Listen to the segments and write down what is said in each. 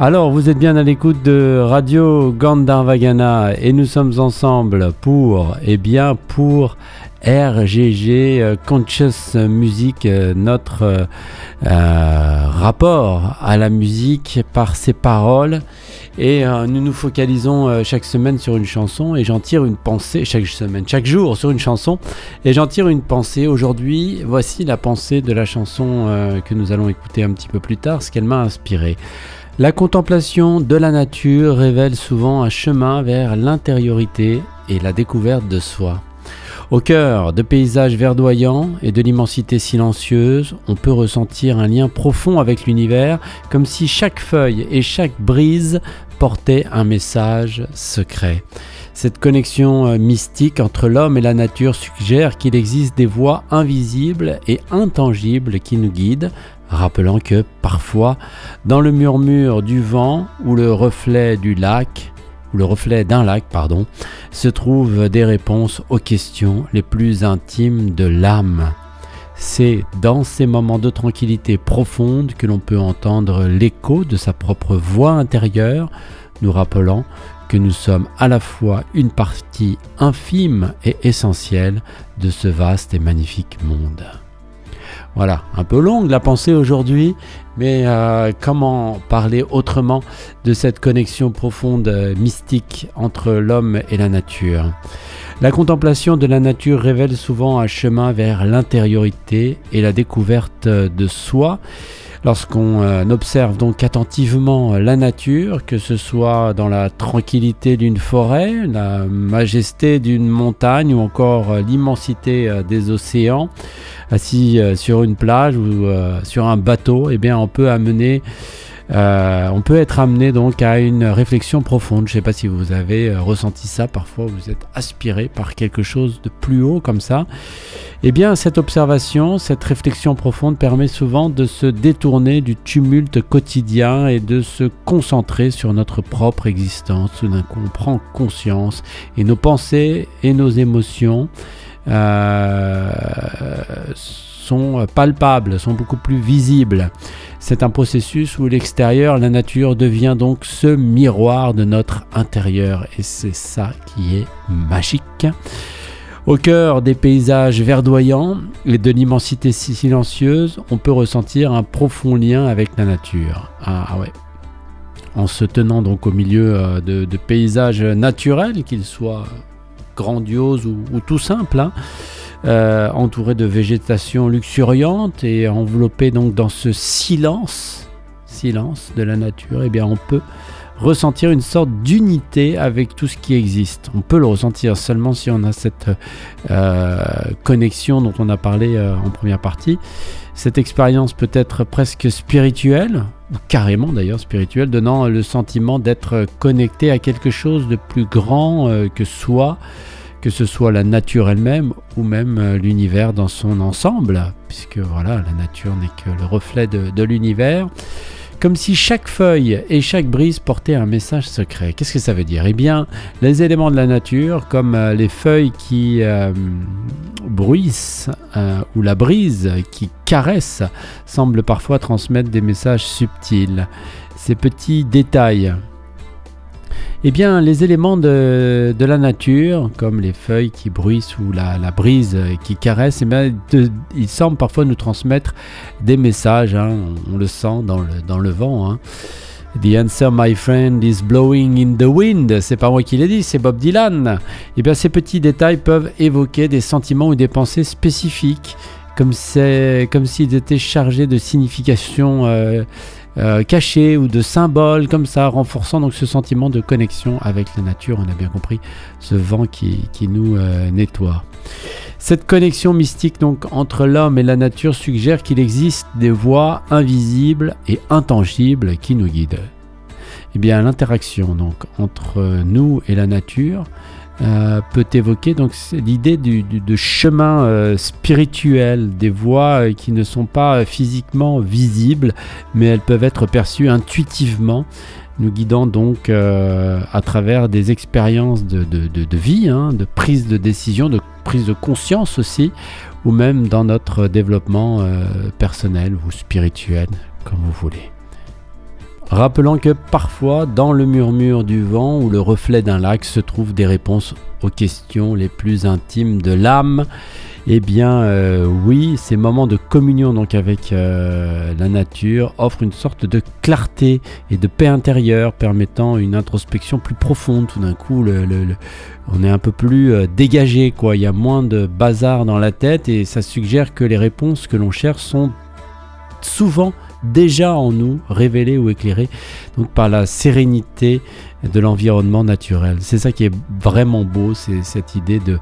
Alors, vous êtes bien à l'écoute de Radio Gandharvagana et nous sommes ensemble pour, eh bien, pour RGG euh, Conscious Music, euh, notre euh, rapport à la musique par ses paroles. Et nous nous focalisons chaque semaine sur une chanson et j'en tire une pensée, chaque semaine, chaque jour sur une chanson. Et j'en tire une pensée. Aujourd'hui, voici la pensée de la chanson que nous allons écouter un petit peu plus tard, ce qu'elle m'a inspiré. La contemplation de la nature révèle souvent un chemin vers l'intériorité et la découverte de soi. Au cœur de paysages verdoyants et de l'immensité silencieuse, on peut ressentir un lien profond avec l'univers, comme si chaque feuille et chaque brise portait un message secret. Cette connexion euh, mystique entre l'homme et la nature suggère qu'il existe des voies invisibles et intangibles qui nous guident, rappelant que parfois, dans le murmure du vent ou le reflet du lac, d'un lac, pardon, se trouvent des réponses aux questions les plus intimes de l'âme. C'est dans ces moments de tranquillité profonde que l'on peut entendre l'écho de sa propre voix intérieure, nous rappelant que nous sommes à la fois une partie infime et essentielle de ce vaste et magnifique monde. Voilà, un peu longue la pensée aujourd'hui, mais euh, comment parler autrement de cette connexion profonde, euh, mystique entre l'homme et la nature? La contemplation de la nature révèle souvent un chemin vers l'intériorité et la découverte de soi. Lorsqu'on euh, observe donc attentivement la nature, que ce soit dans la tranquillité d'une forêt, la majesté d'une montagne ou encore l'immensité des océans, assis euh, sur une plage ou euh, sur un bateau, eh bien, on peut amener euh, on peut être amené donc à une réflexion profonde. Je ne sais pas si vous avez ressenti ça. Parfois, vous êtes aspiré par quelque chose de plus haut comme ça. Eh bien, cette observation, cette réflexion profonde permet souvent de se détourner du tumulte quotidien et de se concentrer sur notre propre existence. Tout d'un coup, on prend conscience et nos pensées et nos émotions euh, sont palpables, sont beaucoup plus visibles. C'est un processus où l'extérieur, la nature, devient donc ce miroir de notre intérieur. Et c'est ça qui est magique. Au cœur des paysages verdoyants et de l'immensité silencieuse, on peut ressentir un profond lien avec la nature. Ah, ah ouais. En se tenant donc au milieu euh, de, paysages naturels, qu'ils soient grandiose ou, tout simple, hein. Euh, entouré de végétation luxuriante et enveloppé donc dans ce silence, silence de la nature, eh bien on peut ressentir une sorte d'unité avec tout ce qui existe. On peut le ressentir seulement si on a cette euh, connexion dont on a parlé euh, en première partie. Cette expérience peut être presque spirituelle, carrément d'ailleurs spirituelle, donnant le sentiment d'être connecté à quelque chose de plus grand que soi, que ce soit la nature elle-même ou même l'univers dans son ensemble, puisque voilà, la nature n'est que le reflet de l'univers comme si chaque feuille et chaque brise portait un message secret. Qu'est-ce que ça veut dire? Eh bien, les éléments de la nature, comme euh, les feuilles qui euh, bruissent euh, ou la brise qui caresse, semblent parfois transmettre des messages subtils. Ces petits détails eh bien, les éléments de, la nature, comme les feuilles qui bruissent ou la, brise qui caresse, eh ils semblent parfois nous transmettre des messages. Hein. on le sent dans le, vent. Hein. The answer, my friend, is blowing in the wind. C'est pas moi qui l'ai dit, c'est Bob Dylan. Eh bien, ces petits détails peuvent évoquer des sentiments ou des pensées spécifiques, comme s'ils étaient chargés de signification euh, euh, cachés ou de symboles comme ça, renforçant donc ce sentiment de connexion avec la nature. On a bien compris ce vent qui, nous euh, nettoie. Cette connexion mystique donc entre l'homme et la nature suggère qu'il existe des voies invisibles et intangibles qui nous guident. Eh bien, l'interaction donc entre nous et la nature euh, peut évoquer donc l'idée du, de chemin euh, spirituel, des voies euh, qui ne sont pas physiquement visibles, mais elles peuvent être perçues intuitivement, nous guidant donc à travers des expériences de, vie, hein, de prise de décision, de prise de conscience aussi, ou même dans notre développement personnel ou spirituel, comme vous voulez. Rappelant que parfois, dans le murmure du vent ou le reflet d'un lac se trouvent des réponses aux questions les plus intimes de l'âme eh bien, euh, oui, ces moments de communion donc avec euh, la nature offrent une sorte de clarté et de paix intérieure, permettant une introspection plus profonde. Tout d'un coup, on est un peu plus euh, dégagé, quoi. Il y a moins de bazar dans la tête et ça suggère que les réponses que l'on cherche sont souvent déjà en nous, révélées ou éclairées donc par la sérénité de l'environnement naturel. C'est ça qui est vraiment beau, c'est cette idée de,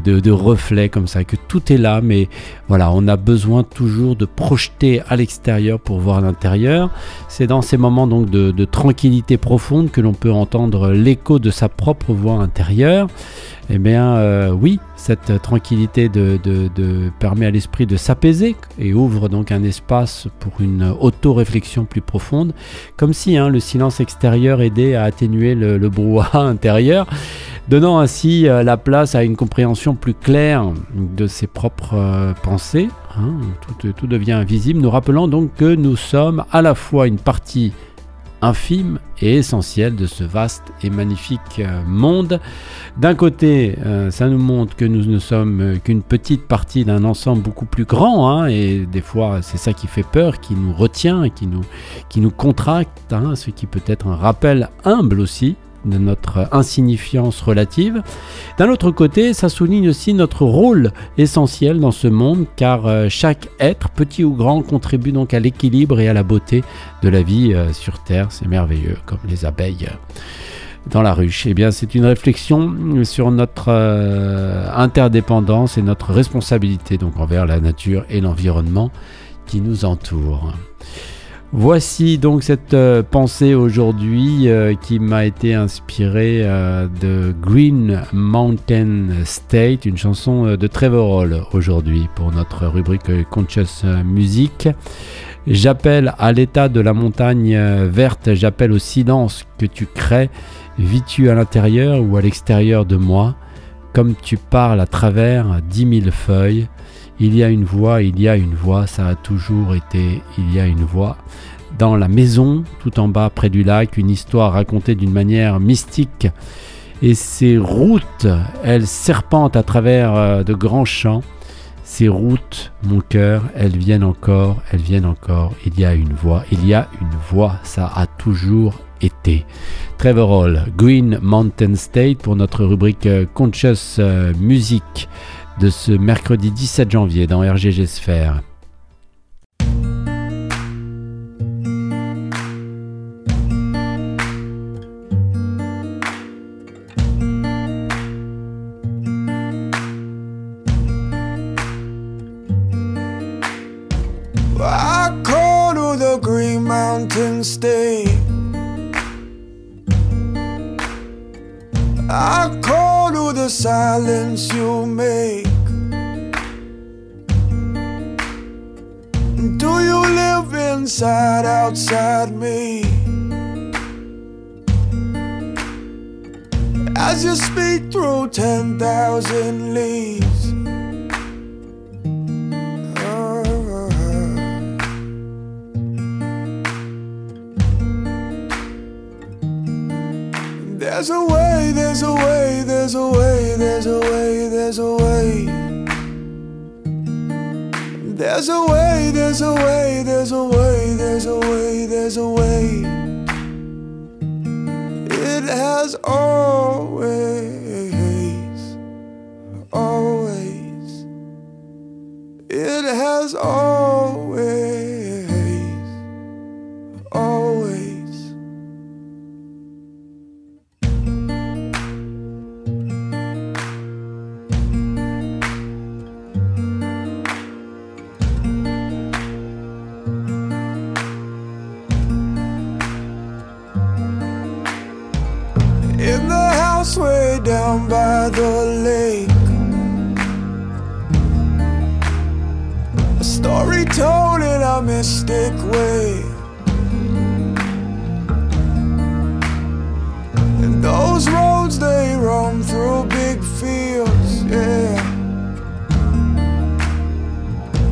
de, reflet comme ça, que tout est là, mais voilà, on a besoin toujours de projeter à l'extérieur pour voir l'intérieur. C'est dans ces moments donc de, tranquillité profonde que l'on peut entendre l'écho de sa propre voix intérieure. Eh bien, euh, oui, cette tranquillité de, permet à l'esprit de s'apaiser et ouvre donc un espace pour une auto-réflexion plus profonde, comme si hein, le silence extérieur aidait à atteindre le, brouhaha intérieur, donnant ainsi euh, la place à une compréhension plus claire de ses propres euh, pensées. Hein. tout, tout devient visible, nous rappelant donc que nous sommes à la fois une partie infime et essentiel de ce vaste et magnifique euh, monde. D'un côté, euh, ça nous montre que nous ne sommes euh, qu'une petite partie d'un ensemble beaucoup plus grand, hein, et des fois c'est ça qui fait peur, qui nous retient, qui nous, qui nous contracte, hein, ce qui peut être un rappel humble aussi de notre insignifiance relative. D'un autre côté, ça souligne aussi notre rôle essentiel dans ce monde, car euh, chaque être, petit ou grand, contribue donc à l'équilibre et à la beauté de la vie euh, sur Terre. C'est merveilleux, comme les abeilles euh, dans la ruche. Eh bien, c'est une réflexion sur notre interdépendance et notre responsabilité donc envers la nature et l'environnement qui nous entoure. Voici donc cette euh, pensée aujourd'hui euh, qui m'a été inspirée euh, de Green Mountain State, une chanson de Trevor Hall aujourd'hui pour notre rubrique Conscious Music. J'appelle à l'état de la montagne verte, j'appelle au silence que tu crées. Vis-tu à l'intérieur ou à l'extérieur de moi? Comme tu parles à travers dix mille feuilles, il y a une voix, il y a une voix, ça a toujours été, il y a une voix. Dans la maison, tout en bas près du lac, une histoire racontée d'une manière mystique. Et ces routes, elles serpentent à travers euh, de grands champs. Ces routes, mon cœur, elles viennent encore, elles viennent encore. Il y a une voix, il y a une voix, ça a toujours été. Trevor Hall, Green Mountain State pour notre rubrique euh, Conscious euh, Music de ce mercredi 17 janvier dans RGG Sphere. As you speak through 10,000 leaves. There's a way, there's a way, there's a way, there's a way, there's a way. There's a way, there's a way, there's a way, there's a way, there's a way. It has always, always. It has always. Down by the lake. A story told in a mystic way. And those roads they roam through big fields, yeah.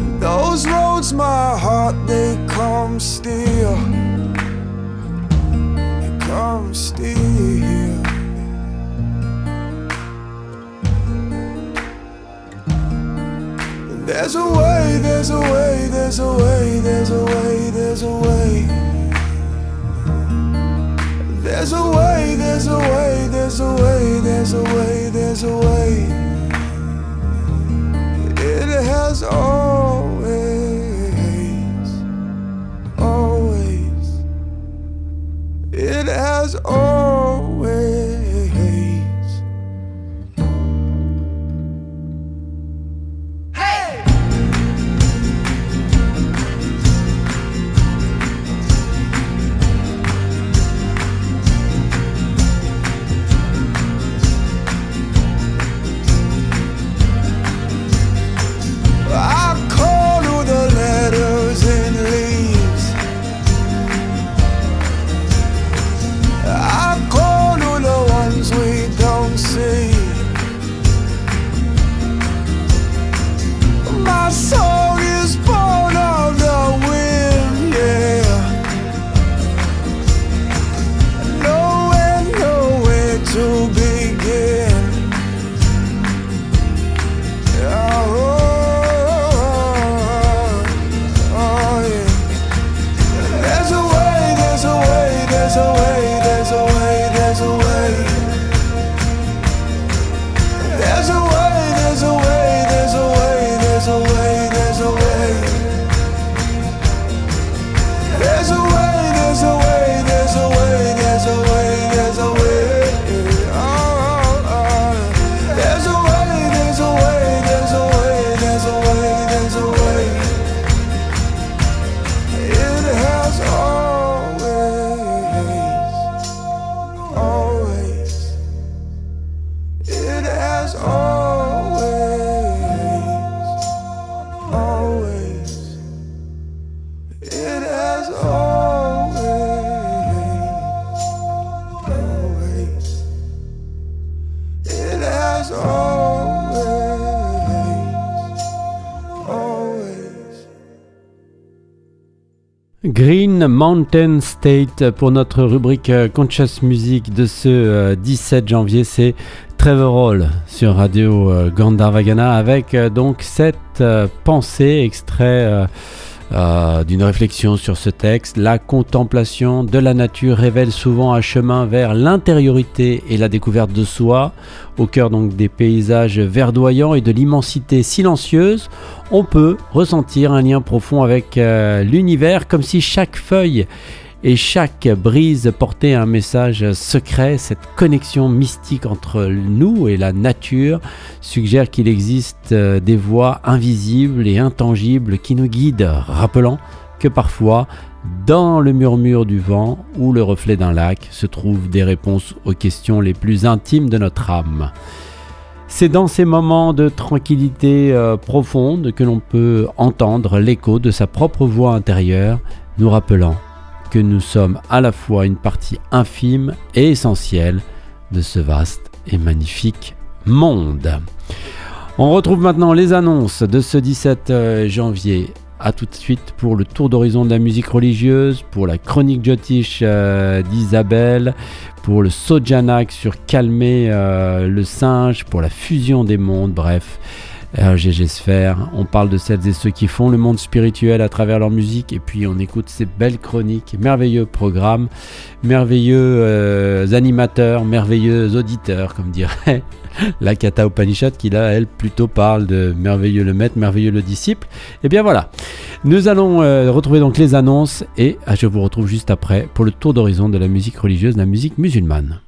And those roads, my heart, they come still. There's a way, there's a way, there's a way, there's a way, there's a way. There's a way, there's a way, there's a way, there's a way, there's a way. It has always, always. It has always. eyes. Oh. Mountain State pour notre rubrique euh, Conscious Music de ce euh, 17 janvier. C'est Trevor Hall sur Radio euh, Gandharvagana avec euh, donc cette euh, pensée extrait euh, d'une réflexion sur ce texte. La contemplation de la nature révèle souvent un chemin vers l'intériorité et la découverte de soi. Au cœur donc des paysages verdoyants et de l'immensité silencieuse, on peut ressentir un lien profond avec euh, l'univers, comme si chaque feuille et chaque brise portait un message secret. Cette connexion mystique entre nous et la nature suggère qu'il existe euh, des voies invisibles et intangibles qui nous guident, rappelant que parfois, dans le murmure du vent ou le reflet d'un lac, se trouvent des réponses aux questions les plus intimes de notre âme. C'est dans ces moments de tranquillité euh, profonde que l'on peut entendre l'écho de sa propre voix intérieure, nous rappelant nous sommes à la fois une partie infime et essentielle de ce vaste et magnifique monde. On retrouve maintenant les annonces de ce 17 euh, janvier. A tout de suite pour le tour d'horizon de la musique religieuse, pour la chronique Jyotish euh, d'Isabelle, pour le Sojanak sur calmer euh, le singe, pour la fusion des mondes, bref. RGG Sphère, on parle de celles et ceux qui font le monde spirituel à travers leur musique. Et puis on écoute ces belles chroniques, merveilleux programmes, merveilleux euh, animateurs, merveilleux auditeurs comme dirait la Kata Upanishad qui là elle plutôt parle de merveilleux le maître, merveilleux le disciple. Et bien voilà, nous allons euh, retrouver donc les annonces. Et ah, je vous retrouve juste après pour le tour d'horizon de la musique religieuse, la musique musulmane.